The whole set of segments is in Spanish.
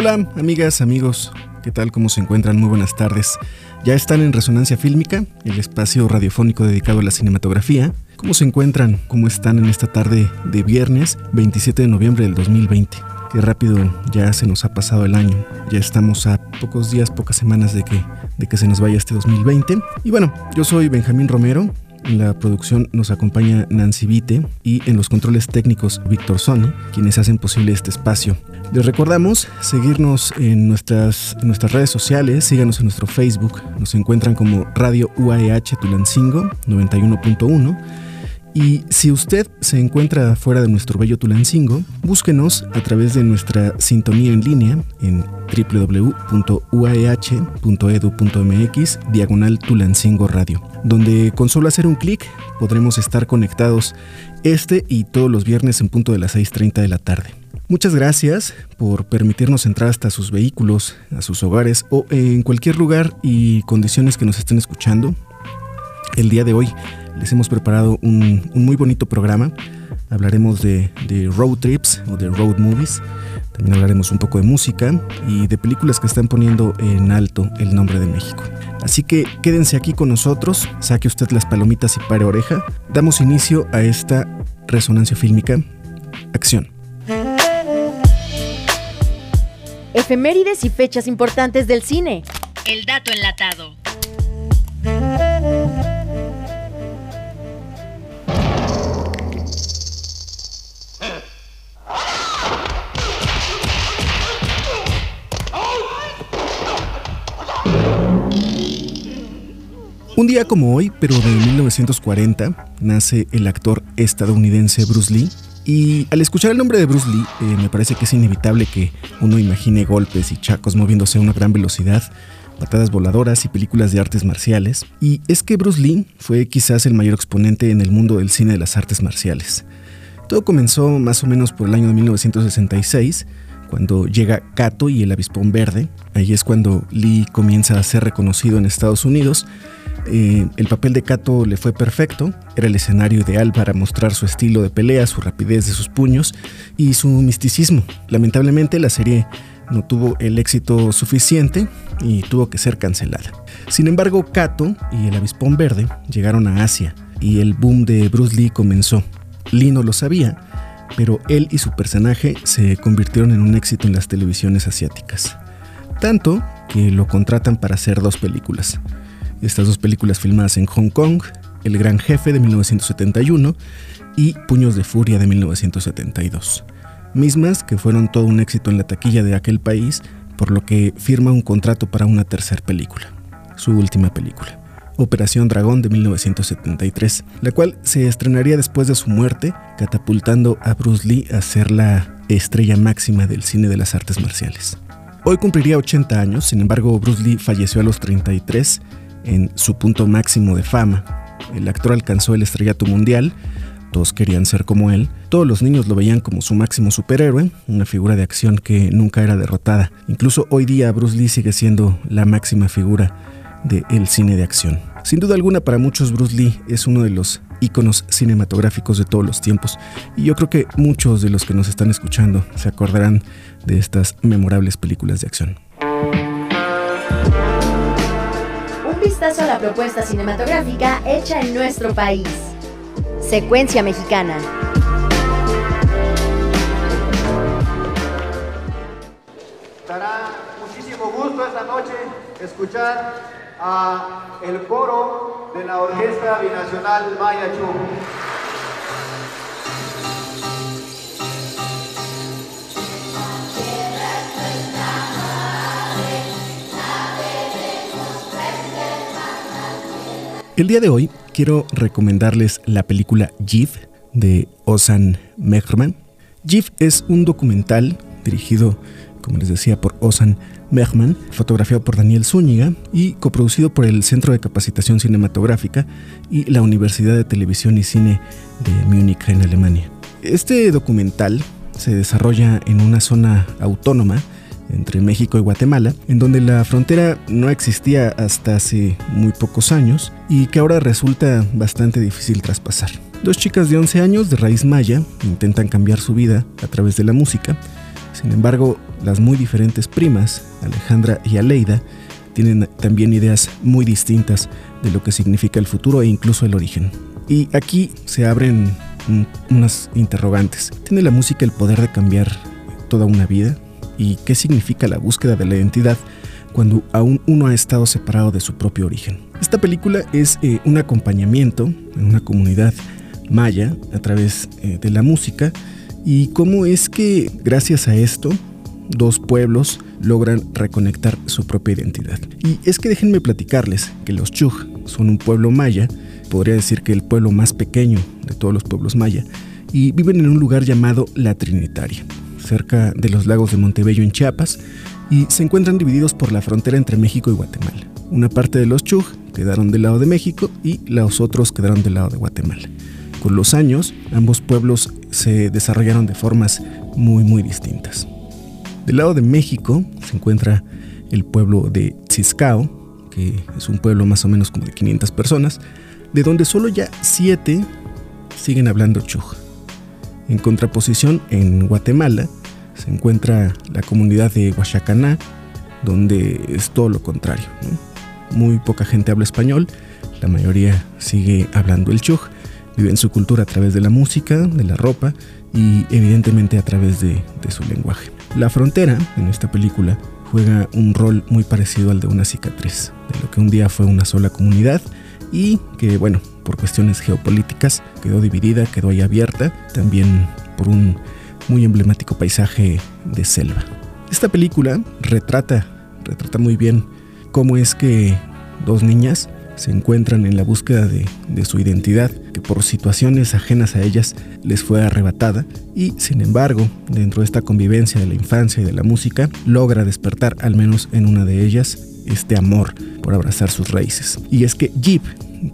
Hola, amigas, amigos. ¿Qué tal? ¿Cómo se encuentran? Muy buenas tardes. Ya están en Resonancia Fílmica, el espacio radiofónico dedicado a la cinematografía. ¿Cómo se encuentran? ¿Cómo están en esta tarde de viernes 27 de noviembre del 2020? Qué rápido ya se nos ha pasado el año. Ya estamos a pocos días, pocas semanas de que, de que se nos vaya este 2020. Y bueno, yo soy Benjamín Romero, en la producción nos acompaña Nancy Vite y en los controles técnicos Víctor Sony, quienes hacen posible este espacio. Les recordamos seguirnos en nuestras, nuestras redes sociales, síganos en nuestro Facebook, nos encuentran como Radio UAEH Tulancingo 91.1 y si usted se encuentra fuera de nuestro bello Tulancingo, búsquenos a través de nuestra sintonía en línea en www.uaeh.edu.mx diagonal Tulancingo Radio, donde con solo hacer un clic podremos estar conectados este y todos los viernes en punto de las 6.30 de la tarde. Muchas gracias por permitirnos entrar hasta sus vehículos, a sus hogares o en cualquier lugar y condiciones que nos estén escuchando. El día de hoy les hemos preparado un, muy bonito programa. Hablaremos de, de, road trips o de road movies. También hablaremos un poco de música y de películas que están poniendo en alto el nombre de México. Así que quédense aquí con nosotros, saque usted las palomitas y pare oreja. Damos inicio a esta resonancia fílmica. Acción. Efemérides y fechas importantes del cine. El dato enlatado. Un día como hoy, pero de 1940, nace el actor estadounidense Bruce Lee. Y al escuchar el nombre de Bruce Lee, eh, me parece que es inevitable que uno imagine golpes y chacos moviéndose a una gran velocidad, patadas voladoras y películas de artes marciales. Y es que Bruce Lee fue quizás el mayor exponente en el mundo del cine de las artes marciales. Todo comenzó más o menos por el año de 1966, cuando llega Kato y el avispón verde. Ahí es cuando Lee comienza a ser reconocido en Estados Unidos eh, el papel de Kato le fue perfecto, era el escenario ideal para mostrar su estilo de pelea, su rapidez de sus puños y su misticismo. Lamentablemente la serie no tuvo el éxito suficiente y tuvo que ser cancelada. Sin embargo, Kato y el avispón verde llegaron a Asia y el boom de Bruce Lee comenzó. Lee no lo sabía, pero él y su personaje se convirtieron en un éxito en las televisiones asiáticas. Tanto que lo contratan para hacer dos películas. Estas dos películas filmadas en Hong Kong, El Gran Jefe de 1971 y Puños de Furia de 1972. Mismas que fueron todo un éxito en la taquilla de aquel país, por lo que firma un contrato para una tercera película, su última película. Operación Dragón de 1973, la cual se estrenaría después de su muerte, catapultando a Bruce Lee a ser la estrella máxima del cine de las artes marciales. Hoy cumpliría 80 años, sin embargo Bruce Lee falleció a los 33 en su punto máximo de fama. El actor alcanzó el estrellato mundial, todos querían ser como él, todos los niños lo veían como su máximo superhéroe, una figura de acción que nunca era derrotada. Incluso hoy día Bruce Lee sigue siendo la máxima figura del cine de acción. Sin duda alguna para muchos Bruce Lee es uno de los íconos cinematográficos de todos los tiempos y yo creo que muchos de los que nos están escuchando se acordarán de estas memorables películas de acción. Vistazo a la propuesta cinematográfica hecha en nuestro país. Secuencia mexicana. Dará muchísimo gusto esta noche escuchar a el coro de la Orquesta Binacional Maya Chu. El día de hoy quiero recomendarles la película Jiv de Ozan Mehran. GIF es un documental dirigido, como les decía, por Osan Mechman, fotografiado por Daniel Zúñiga y coproducido por el Centro de Capacitación Cinematográfica y la Universidad de Televisión y Cine de Múnich en Alemania. Este documental se desarrolla en una zona autónoma entre México y Guatemala, en donde la frontera no existía hasta hace muy pocos años y que ahora resulta bastante difícil traspasar. Dos chicas de 11 años de raíz maya intentan cambiar su vida a través de la música, sin embargo, las muy diferentes primas, Alejandra y Aleida, tienen también ideas muy distintas de lo que significa el futuro e incluso el origen. Y aquí se abren unas interrogantes. ¿Tiene la música el poder de cambiar toda una vida? Y qué significa la búsqueda de la identidad cuando aún uno ha estado separado de su propio origen. Esta película es eh, un acompañamiento en una comunidad maya a través eh, de la música y cómo es que gracias a esto dos pueblos logran reconectar su propia identidad. Y es que déjenme platicarles que los Chug son un pueblo maya, podría decir que el pueblo más pequeño de todos los pueblos maya, y viven en un lugar llamado La Trinitaria cerca de los lagos de Montebello en Chiapas, y se encuentran divididos por la frontera entre México y Guatemala. Una parte de los Chug quedaron del lado de México y los otros quedaron del lado de Guatemala. Con los años, ambos pueblos se desarrollaron de formas muy muy distintas. Del lado de México se encuentra el pueblo de Tziscao, que es un pueblo más o menos como de 500 personas, de donde solo ya 7 siguen hablando Chug. En contraposición, en Guatemala encuentra la comunidad de Huachacaná, donde es todo lo contrario. Muy poca gente habla español, la mayoría sigue hablando el chug, viven su cultura a través de la música, de la ropa y evidentemente a través de, de su lenguaje. La frontera en esta película juega un rol muy parecido al de una cicatriz, de lo que un día fue una sola comunidad y que bueno, por cuestiones geopolíticas quedó dividida, quedó ahí abierta, también por un muy emblemático paisaje de selva. Esta película retrata, retrata muy bien cómo es que dos niñas se encuentran en la búsqueda de, su identidad, que por situaciones ajenas a ellas les fue arrebatada, y sin embargo, dentro de esta convivencia de la infancia y de la música, logra despertar al menos en una de ellas este amor por abrazar sus raíces. Y es que Jeep,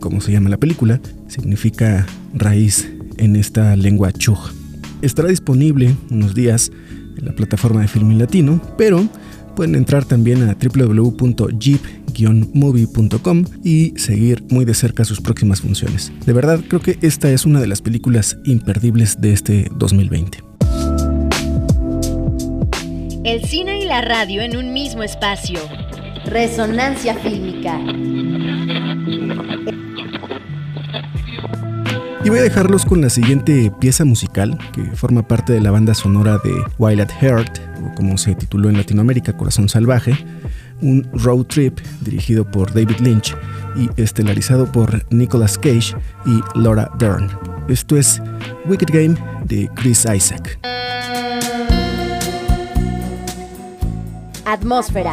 como se llama la película, significa raíz en esta lengua chug. Estará disponible unos días en la plataforma de Filmin Latino, pero pueden entrar también a www.jeep-movie.com y seguir muy de cerca sus próximas funciones. De verdad, creo que esta es una de las películas imperdibles de este 2020. El cine y la radio en un mismo espacio. Resonancia fílmica. Y voy a dejarlos con la siguiente pieza musical que forma parte de la banda sonora de Wild at Heart, o como se tituló en Latinoamérica, Corazón Salvaje, un road trip dirigido por David Lynch y estelarizado por Nicolas Cage y Laura Dern. Esto es Wicked Game de Chris Isaac. Atmósfera.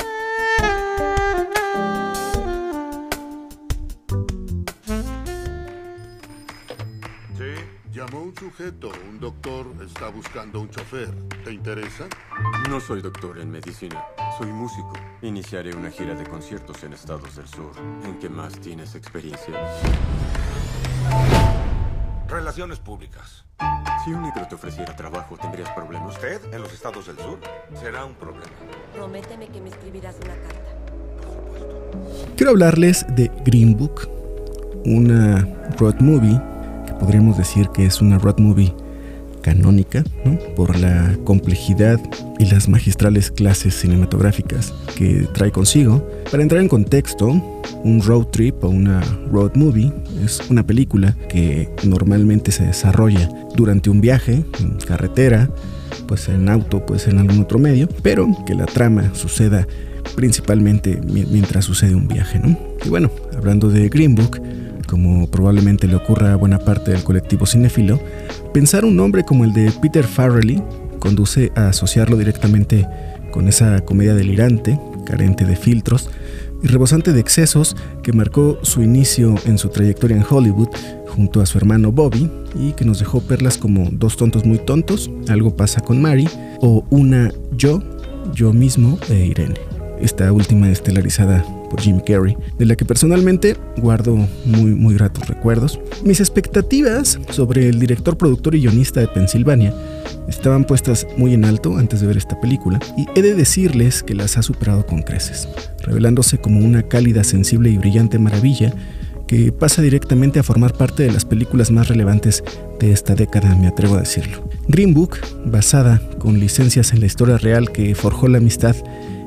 está buscando un chofer. ¿Te interesa? No soy doctor en medicina, soy músico. Iniciaré una gira de conciertos en estados del sur. ¿En qué más tienes experiencia? Relaciones públicas. Si un negro te ofreciera trabajo, ¿tendrías problemas? ¿Usted en los estados del sur? Será un problema. Prométeme que me escribirás una carta. Quiero hablarles de Green Book, una road movie que podríamos decir que es una road movie canónica, ¿no? por la complejidad y las magistrales clases cinematográficas que trae consigo. Para entrar en contexto, un road trip o una road movie es una película que normalmente se desarrolla durante un viaje en carretera, pues en auto, pues en algún otro medio, pero que la trama suceda principalmente mi- mientras sucede un viaje, ¿no? Y bueno, hablando de Green Book, como probablemente le ocurra a buena parte del colectivo cinéfilo, pensar un nombre como el de Peter Farrelly conduce a asociarlo directamente con esa comedia delirante, carente de filtros y rebosante de excesos que marcó su inicio en su trayectoria en Hollywood junto a su hermano Bobby y que nos dejó perlas como Dos tontos muy tontos, Algo pasa con Mary o una Yo, Yo mismo e Irene. Esta última estelarizada por Jim Carrey, de la que personalmente guardo muy muy gratos recuerdos. Mis expectativas sobre el director, productor y guionista de Pensilvania estaban puestas muy en alto antes de ver esta película y he de decirles que las ha superado con creces, revelándose como una cálida, sensible y brillante maravilla que pasa directamente a formar parte de las películas más relevantes de esta década, me atrevo a decirlo. Green Book, basada con licencias en la historia real que forjó la amistad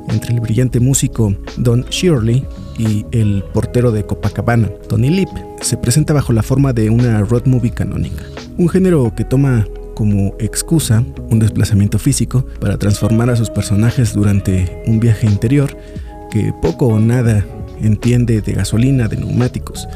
entre el brillante músico Don Shirley y el portero de Copacabana, Tony Lip, se presenta bajo la forma de una road movie canónica, un género que toma como excusa un desplazamiento físico para transformar a sus personajes durante un viaje interior que poco o nada entiende de gasolina, de neumáticos,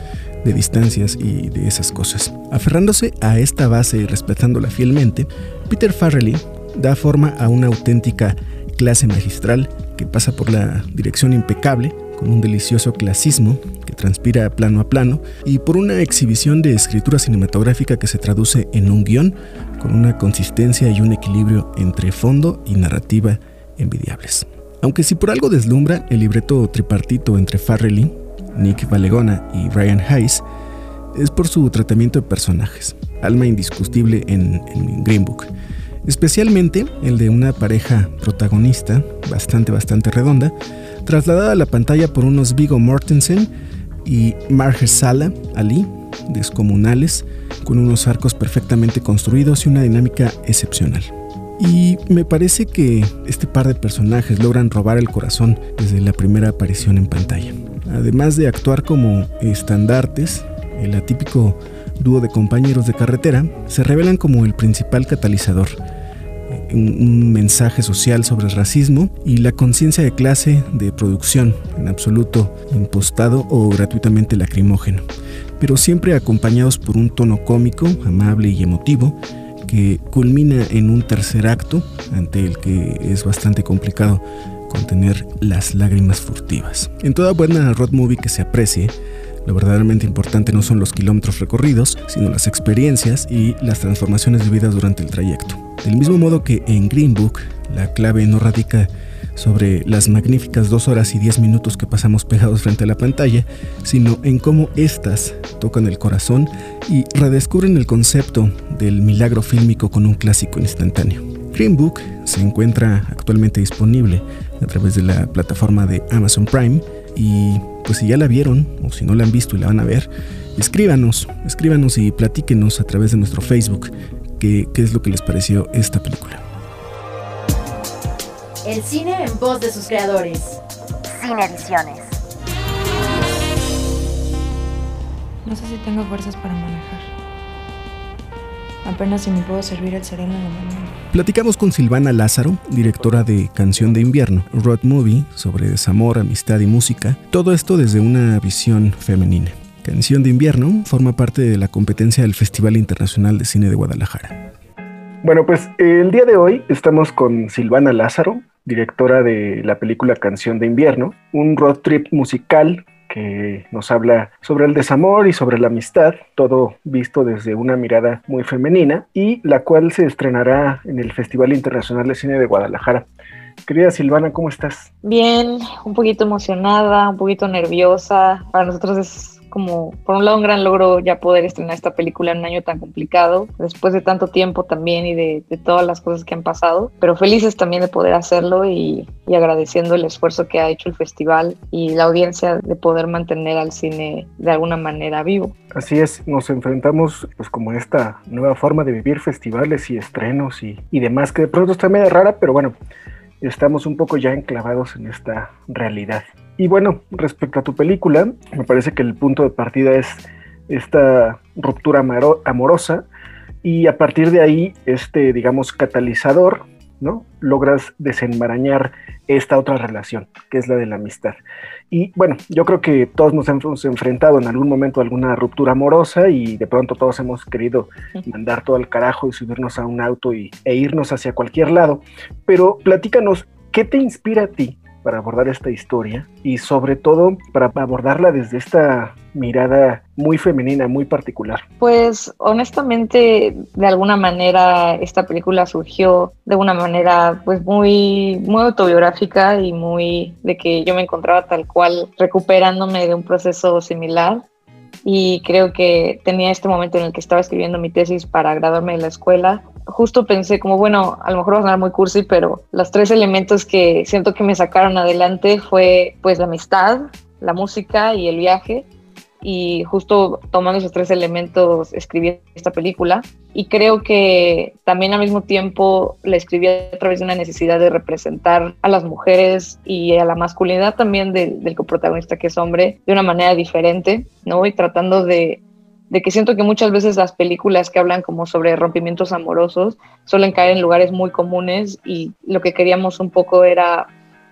de distancias y de esas cosas. Aferrándose a esta base y respetándola fielmente, Peter Farrelly da forma a una auténtica clase magistral que pasa por la dirección impecable, con un delicioso clasismo que transpira plano a plano, y por una exhibición de escritura cinematográfica que se traduce en un guion con una consistencia y un equilibrio entre fondo y narrativa envidiables. Aunque si por algo deslumbra el libreto tripartito entre Farrelly, Nick Valegona y Ryan Hayes, es por su tratamiento de personajes, alma indiscutible en, en Green Book especialmente el de una pareja protagonista bastante bastante redonda, trasladada a la pantalla por unos Vigo Mortensen y Mahershala Ali, descomunales, con unos arcos perfectamente construidos y una dinámica excepcional. Y me parece que este par de personajes logran robar el corazón desde la primera aparición en pantalla. Además de actuar como estandartes, el atípico dúo de compañeros de carretera se revelan como el principal catalizador, un, mensaje social sobre el racismo y la conciencia de clase de producción, en absoluto impostado o gratuitamente lacrimógeno, pero siempre acompañados por un tono cómico, amable y emotivo que culmina en un tercer acto ante el que es bastante complicado contener las lágrimas furtivas. En toda buena road movie que se aprecie, lo verdaderamente importante no son los kilómetros recorridos, sino las experiencias y las transformaciones vividas durante el trayecto. Del mismo modo que en Green Book, la clave no radica sobre las magníficas dos horas y diez minutos que pasamos pegados frente a la pantalla, sino en cómo éstas tocan el corazón y redescubren el concepto del milagro fílmico con un clásico instantáneo. Green Book se encuentra actualmente disponible a través de la plataforma de Amazon Prime y pues si ya la vieron o si no la han visto y la van a ver, escríbanos, escríbanos y platíquenos a través de nuestro Facebook qué, qué es lo que les pareció esta película. El cine en voz de sus creadores. Cine Ediciones. No sé si tengo fuerzas para manejar. Apenas si me puedo servir el sereno en la mañana. Platicamos con Silvana Lázaro, directora de Canción de Invierno, Road Movie, sobre desamor, amistad y música. Todo esto desde una visión femenina. Canción de Invierno forma parte de la competencia del Festival Internacional de Cine de Guadalajara. Bueno, pues el día de hoy estamos con Silvana Lázaro, directora de la película Canción de Invierno, un road trip musical que nos habla sobre el desamor y sobre la amistad, todo visto desde una mirada muy femenina, y la cual se estrenará en el Festival Internacional de Cine de Guadalajara. Querida Silvana, ¿cómo estás? Bien, un poquito emocionada, un poquito nerviosa. Para nosotros es como, por un lado, un gran logro ya poder estrenar esta película en un año tan complicado, después de tanto tiempo también y de, todas las cosas que han pasado, pero felices también de poder hacerlo y, y, agradeciendo el esfuerzo que ha hecho el festival y la audiencia de poder mantener al cine de alguna manera vivo. Así es, nos enfrentamos pues como esta nueva forma de vivir festivales y estrenos y, y demás, que de pronto está medio rara, pero bueno, estamos un poco ya enclavados en esta realidad. Y bueno, respecto a tu película, me parece que el punto de partida es esta ruptura amorosa y a partir de ahí, este, digamos, catalizador, ¿no? Logras desenmarañar esta otra relación, que es la de la amistad. Y bueno, yo creo que todos nos hemos enfrentado en algún momento a alguna ruptura amorosa y de pronto todos hemos querido mandar todo al carajo y subirnos a un auto y, e irnos hacia cualquier lado. Pero platícanos, ¿qué te inspira a ti para abordar esta historia y sobre todo para abordarla desde esta mirada muy femenina, muy particular? Pues honestamente, de alguna manera esta película surgió de una manera pues muy, muy autobiográfica y muy de que yo me encontraba tal cual recuperándome de un proceso similar y creo que tenía este momento en el que estaba escribiendo mi tesis para graduarme de la escuela. Justo pensé como, bueno, a lo mejor va a sonar muy cursi, pero los tres elementos que siento que me sacaron adelante fue pues la amistad, la música y el viaje y justo tomando esos tres elementos escribí esta película y creo que también al mismo tiempo la escribí a través de una necesidad de representar a las mujeres y a la masculinidad también del coprotagonista que es hombre de una manera diferente, ¿no? Y tratando de, de que siento que muchas veces las películas que hablan como sobre rompimientos amorosos suelen caer en lugares muy comunes y lo que queríamos un poco era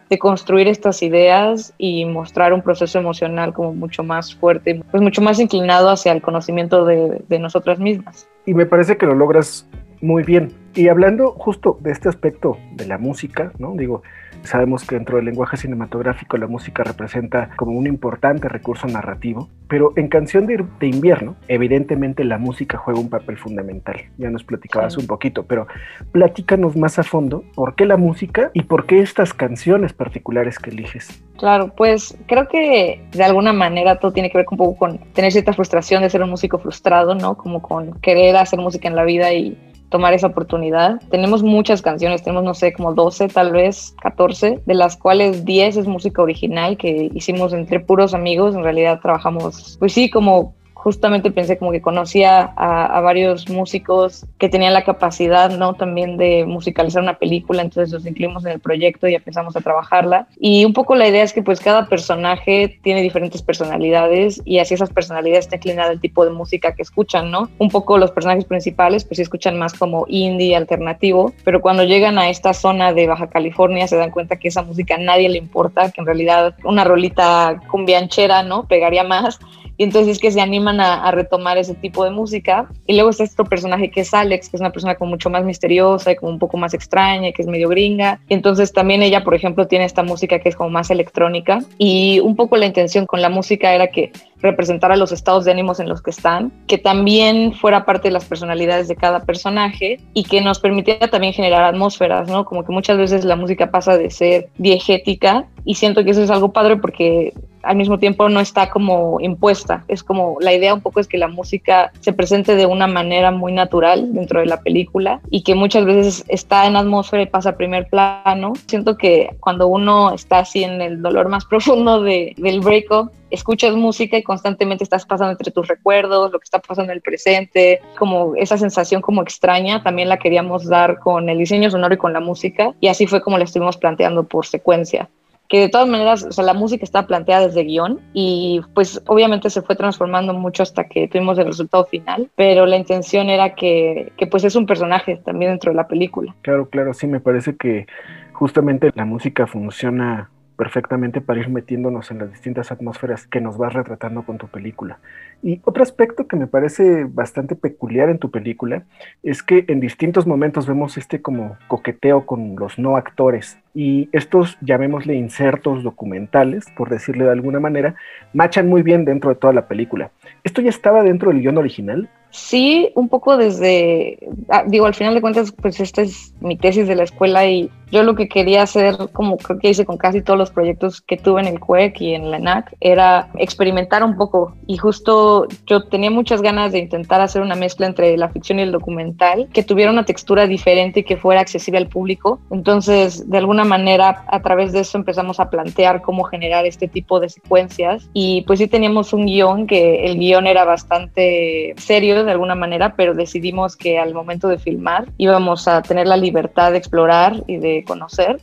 de construir estas ideas y mostrar un proceso emocional como mucho más fuerte, pues mucho más inclinado hacia el conocimiento de, de nosotras mismas. Y me parece que lo logras muy bien. Y hablando justo de este aspecto de la música, ¿no? Digo, Sabemos que dentro del lenguaje cinematográfico la música representa como un importante recurso narrativo, pero en Canción de, Invierno, evidentemente la música juega un papel fundamental. Ya nos platicabas un poquito, pero platícanos más a fondo por qué la música y por qué estas canciones particulares que eliges. Claro, pues creo que de alguna manera todo tiene que ver un poco con tener cierta frustración de ser un músico frustrado, ¿no? Como con querer hacer música en la vida y tomar esa oportunidad. Tenemos muchas canciones, tenemos no sé, como 12, tal vez 14, de las cuales 10 es música original que hicimos entre puros amigos. En realidad trabajamos, pues sí, como justamente pensé como que conocía a, varios músicos que tenían la capacidad, ¿no? También de musicalizar una película, entonces los incluimos en el proyecto y empezamos a trabajarla. Y un poco la idea es que pues cada personaje tiene diferentes personalidades y así esas personalidades está inclinada al tipo de música que escuchan, ¿no? Un poco los personajes principales pues escuchan más como indie, alternativo, pero cuando llegan a esta zona de Baja California se dan cuenta que esa música a nadie le importa, que en realidad una rolita cumbianchera, ¿no? Pegaría más y entonces es que se animan a, retomar ese tipo de música. Y luego está este personaje que es Alex, que es una persona como mucho más misteriosa y como un poco más extraña, que es medio gringa. Y entonces también ella, por ejemplo, tiene esta música que es como más electrónica. Y un poco la intención con la música era que representara los estados de ánimos en los que están, que también fuera parte de las personalidades de cada personaje y que nos permitiera también generar atmósferas, ¿no? Como que muchas veces la música pasa de ser diegética y siento que eso es algo padre porque al mismo tiempo no está como impuesta. Es como la idea un poco es que la música se presente de una manera muy natural dentro de la película y que muchas veces está en atmósfera y pasa a primer plano. Siento que cuando uno está así en el dolor más profundo de, del breakup, escuchas música y constantemente estás pasando entre tus recuerdos, lo que está pasando en el presente, como esa sensación como extraña, también la queríamos dar con el diseño sonoro y con la música, y así fue como la estuvimos planteando por secuencia que de todas maneras, o sea, la música está planteada desde guion y pues obviamente se fue transformando mucho hasta que tuvimos el resultado final, pero la intención era que, que pues es un personaje también dentro de la película. Claro, claro, sí, me parece que justamente la música funciona perfectamente para ir metiéndonos en las distintas atmósferas que nos vas retratando con tu película. Y otro aspecto que me parece bastante peculiar en tu película es que en distintos momentos vemos este como coqueteo con los no actores y estos, llamémosle insertos documentales, por decirle de alguna manera, machan muy bien dentro de toda la película. ¿Esto ya estaba dentro del guion original? Sí, un poco desde, ah, digo, al final de cuentas, pues esta es mi tesis de la escuela y yo lo que quería hacer, como creo que hice con casi todos los proyectos que tuve en el CUEC y en la ENAC, era experimentar un poco. Y justo yo tenía muchas ganas de intentar hacer una mezcla entre la ficción y el documental, que tuviera una textura diferente y que fuera accesible al público. Entonces, de alguna manera, a través de eso empezamos a plantear cómo generar este tipo de secuencias. Y pues sí teníamos un guion, que el guion era bastante serio de alguna manera, pero decidimos que al momento de filmar íbamos a tener la libertad de explorar y de conocer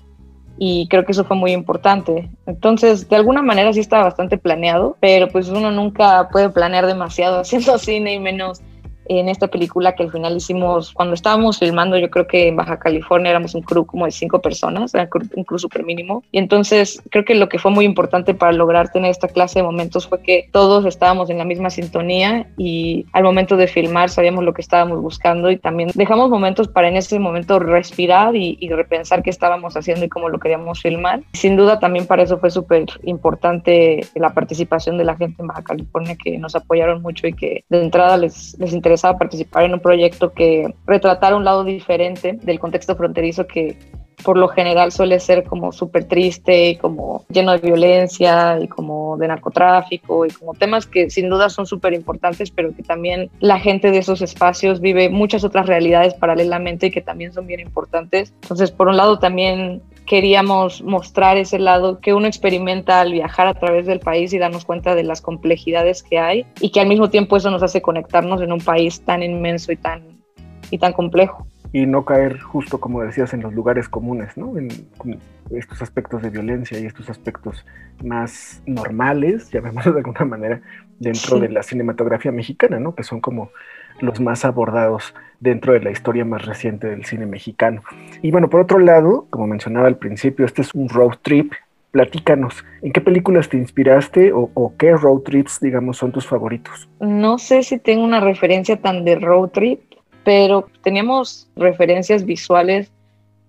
y creo que eso fue muy importante. Entonces, de alguna manera sí estaba bastante planeado, pero pues uno nunca puede planear demasiado haciendo cine y menos en esta película que al final hicimos, cuando estábamos filmando, yo creo que en Baja California éramos un crew como de cinco personas, era un crew súper mínimo. Y entonces creo que lo que fue muy importante para lograr tener esta clase de momentos fue que todos estábamos en la misma sintonía y al momento de filmar sabíamos lo que estábamos buscando y también dejamos momentos para en ese momento respirar y, y repensar qué estábamos haciendo y cómo lo queríamos filmar. Sin duda también para eso fue súper importante la participación de la gente en Baja California que nos apoyaron mucho y que de entrada les, les interesó a participar en un proyecto que retratara un lado diferente del contexto fronterizo que por lo general suele ser como súper triste y como lleno de violencia y como de narcotráfico y como temas que sin duda son súper importantes, pero que también la gente de esos espacios vive muchas otras realidades paralelamente y que también son bien importantes. Entonces, por un lado también queríamos mostrar ese lado que uno experimenta al viajar a través del país y darnos cuenta de las complejidades que hay y que al mismo tiempo eso nos hace conectarnos en un país tan inmenso y tan, y tan complejo. Y no caer justo, como decías, en los lugares comunes, ¿no? En, estos aspectos de violencia y estos aspectos más normales, llamémoslo de alguna manera, dentro de la cinematografía mexicana, ¿no? Que son como los más abordados dentro de la historia más reciente del cine mexicano. Y bueno, por otro lado, como mencionaba al principio, este es un road trip. Platícanos, ¿en qué películas te inspiraste o, qué road trips, digamos, son tus favoritos? No sé si tengo una referencia tan de road trip, pero teníamos referencias visuales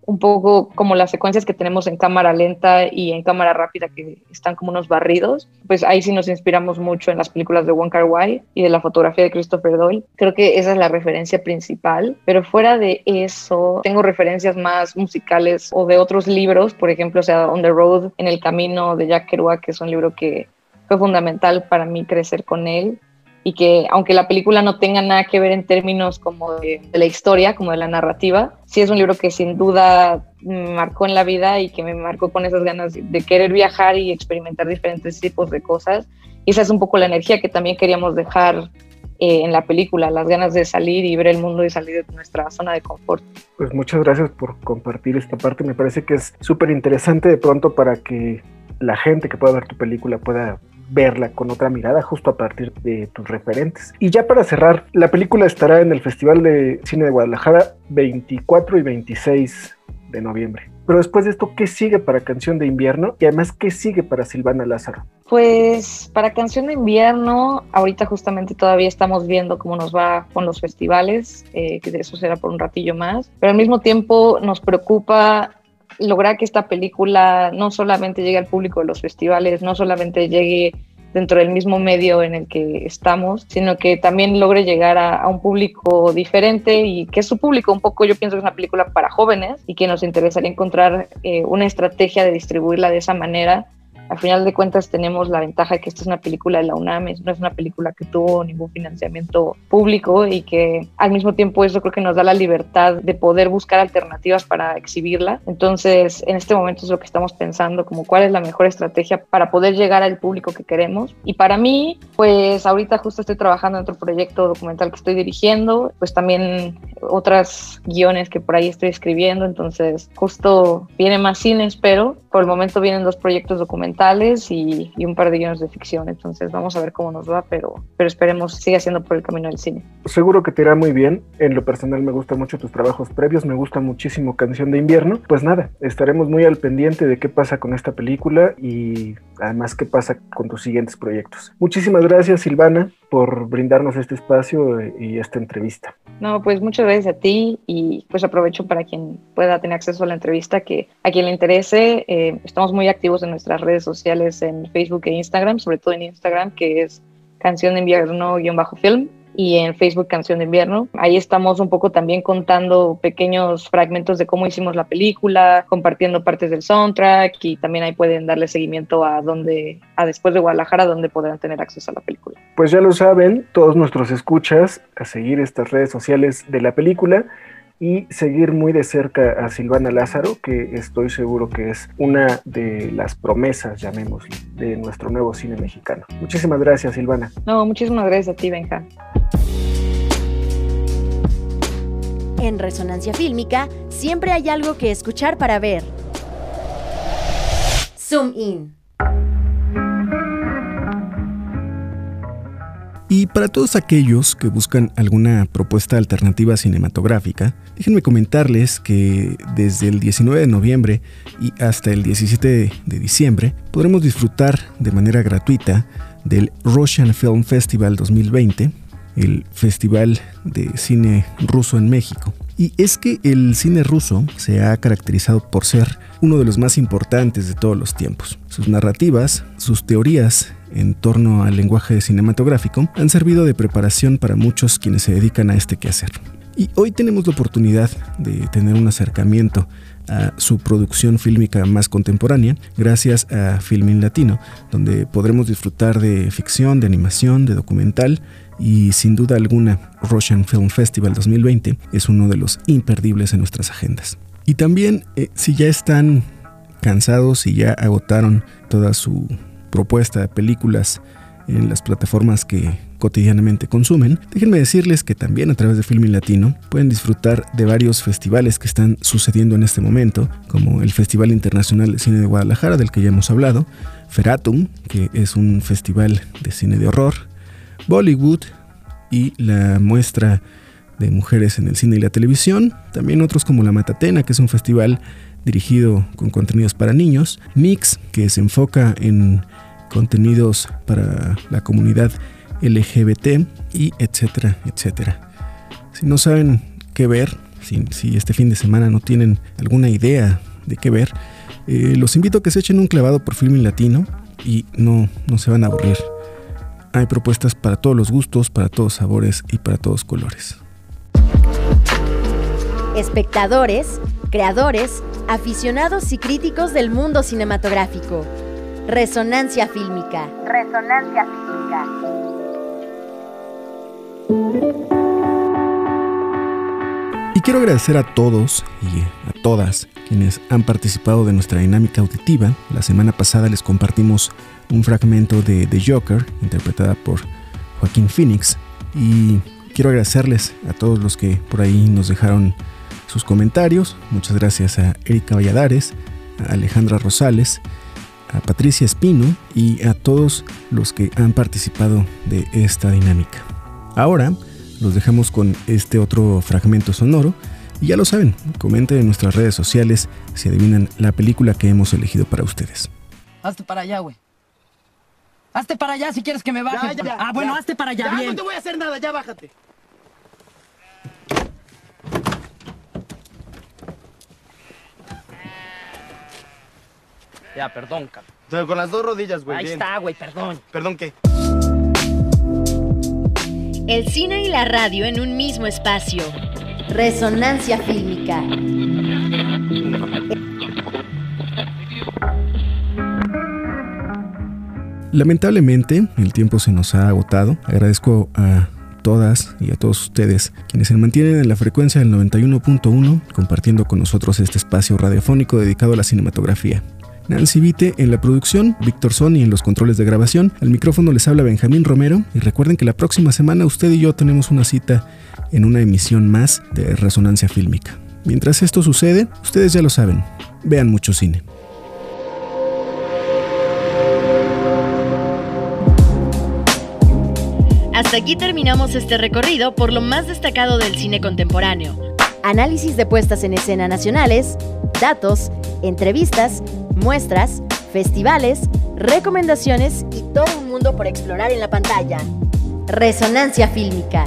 un poco como las secuencias que tenemos en cámara lenta y en cámara rápida que están como unos barridos, pues ahí sí nos inspiramos mucho en las películas de Wong Kar Wai y de la fotografía de Christopher Doyle. Creo que esa es la referencia principal, pero fuera de eso tengo referencias más musicales o de otros libros, por ejemplo, o sea, On the Road, En el Camino de Jack Kerouac, que es un libro que fue fundamental para mí crecer con él y que aunque la película no tenga nada que ver en términos como de, la historia, como de la narrativa, sí es un libro que sin duda me marcó en la vida y que me marcó con esas ganas de querer viajar y experimentar diferentes tipos de cosas. Y esa es un poco la energía que también queríamos dejar eh, en la película, las ganas de salir y ver el mundo y salir de nuestra zona de confort. Pues muchas gracias por compartir esta parte. Me parece que es súper interesante de pronto para que la gente que pueda ver tu película pueda verla con otra mirada justo a partir de tus referentes. Y ya para cerrar, la película estará en el Festival de Cine de Guadalajara 24 y 26 de noviembre. Pero después de esto, ¿qué sigue para Canción de Invierno? Y además, ¿qué sigue para Silvana Lázaro? Pues para Canción de Invierno, ahorita justamente todavía estamos viendo cómo nos va con los festivales, eh, que eso será por un ratillo más, pero al mismo tiempo nos preocupa lograr que esta película no solamente llegue al público de los festivales, no solamente llegue dentro del mismo medio en el que estamos, sino que también logre llegar a, un público diferente y que es su público un poco, yo pienso que es una película para jóvenes y que nos interesaría encontrar eh, una estrategia de distribuirla de esa manera Al final de cuentas tenemos la ventaja de que esta es una película de la UNAM, no es una película que tuvo ningún financiamiento público y que al mismo tiempo eso creo que nos da la libertad de poder buscar alternativas para exhibirla. Entonces, en este momento es lo que estamos pensando, como cuál es la mejor estrategia para poder llegar al público que queremos. Y para mí, pues ahorita justo estoy trabajando en otro proyecto documental que estoy dirigiendo, pues también otras guiones que por ahí estoy escribiendo, entonces justo viene más cine, espero. Por el momento vienen dos proyectos documentales y, un par de guiones de ficción, entonces vamos a ver cómo nos va, pero, pero esperemos siga siendo por el camino del cine. Seguro que te irá muy bien. En lo personal me gustan mucho tus trabajos previos, me gusta muchísimo Canción de Invierno. Pues nada, estaremos muy al pendiente de qué pasa con esta película y además qué pasa con tus siguientes proyectos. Muchísimas gracias Silvana por brindarnos este espacio y esta entrevista. No, pues muchas gracias a ti y pues aprovecho para quien pueda tener acceso a la entrevista, que a quien le interese, eh, estamos muy activos en nuestras redes sociales en Facebook e Instagram, sobre todo en Instagram, que es canción de invierno-film y en Facebook Canción de Invierno. Ahí estamos un poco también contando pequeños fragmentos de cómo hicimos la película, compartiendo partes del soundtrack y también ahí pueden darle seguimiento a donde, a después de Guadalajara, donde podrán tener acceso a la película. Pues ya lo saben, todos nuestros escuchas, a seguir estas redes sociales de la película y seguir muy de cerca a Silvana Lázaro, que estoy seguro que es una de las promesas, llamémosle, de nuestro nuevo cine mexicano. Muchísimas gracias, Silvana. No, muchísimas gracias a ti, Benja. En Resonancia Fílmica siempre hay algo que escuchar para ver. Zoom In. Y para todos aquellos que buscan alguna propuesta alternativa cinematográfica, déjenme comentarles que desde el 19 de noviembre y hasta el 17 de diciembre podremos disfrutar de manera gratuita del Russian Film Festival 2020, el festival de cine ruso en México. Y es que el cine ruso se ha caracterizado por ser uno de los más importantes de todos los tiempos. Sus narrativas, sus teorías en torno al lenguaje cinematográfico han servido de preparación para muchos quienes se dedican a este quehacer. Y hoy tenemos la oportunidad de tener un acercamiento a su producción fílmica más contemporánea gracias a Filmin Latino, donde podremos disfrutar de ficción, de animación, de documental y sin duda alguna Russian Film Festival 2020 es uno de los imperdibles en nuestras agendas. Y también eh, si ya están cansados y ya agotaron toda su propuesta de películas en las plataformas que cotidianamente consumen, déjenme decirles que también a través de Filmin Latino pueden disfrutar de varios festivales que están sucediendo en este momento, como el Festival Internacional de Cine de Guadalajara, del que ya hemos hablado, Feratum, que es un festival de cine de horror, Bollywood y la muestra de mujeres en el cine y la televisión, también otros como La Matatena, que es un festival dirigido con contenidos para niños, Mix, que se enfoca en contenidos para la comunidad LGBT y etcétera, etcétera. Si no saben qué ver, si, este fin de semana no tienen alguna idea de qué ver, eh, los invito a que se echen un clavado por Filming Latino y no, no se van a aburrir. Hay propuestas para todos los gustos, para todos sabores y para todos colores. Espectadores, creadores, aficionados y críticos del mundo cinematográfico. Resonancia fílmica. Resonancia fílmica. Y quiero agradecer a todos y a todas quienes han participado de nuestra dinámica auditiva. La semana pasada les compartimos un fragmento de The Joker, interpretada por Joaquín Phoenix. Y quiero agradecerles a todos los que por ahí nos dejaron sus comentarios. Muchas gracias a Erika Valladares, a Alejandra Rosales, a Patricia Espino y a todos los que han participado de esta dinámica. Ahora los dejamos con este otro fragmento sonoro y ya lo saben, comenten en nuestras redes sociales si adivinan la película que hemos elegido para ustedes. Hazte para allá, güey. Hazte para allá si quieres que me baje. ah, bueno, hazte para allá, bien. no te voy a hacer nada, ya bájate. Ya, perdón, cabrón. Con las dos rodillas, güey. Ahí está, güey, perdón. ¿Perdón qué? El cine y la radio en un mismo espacio. Resonancia fílmica. Lamentablemente, el tiempo se nos ha agotado. Agradezco a todas y a todos ustedes quienes se mantienen en la frecuencia del 91.1 compartiendo con nosotros este espacio radiofónico dedicado a la cinematografía. Nancy Vite en la producción, Víctor Sony en los controles de grabación, al micrófono les habla Benjamín Romero y recuerden que la próxima semana usted y yo tenemos una cita en una emisión más de Resonancia Fílmica. Mientras esto sucede, ustedes ya lo saben, vean mucho cine. Hasta aquí terminamos este recorrido por lo más destacado del cine contemporáneo. Análisis de puestas en escena nacionales, datos, entrevistas, muestras, festivales, recomendaciones y todo un mundo por explorar en la pantalla. Resonancia fílmica.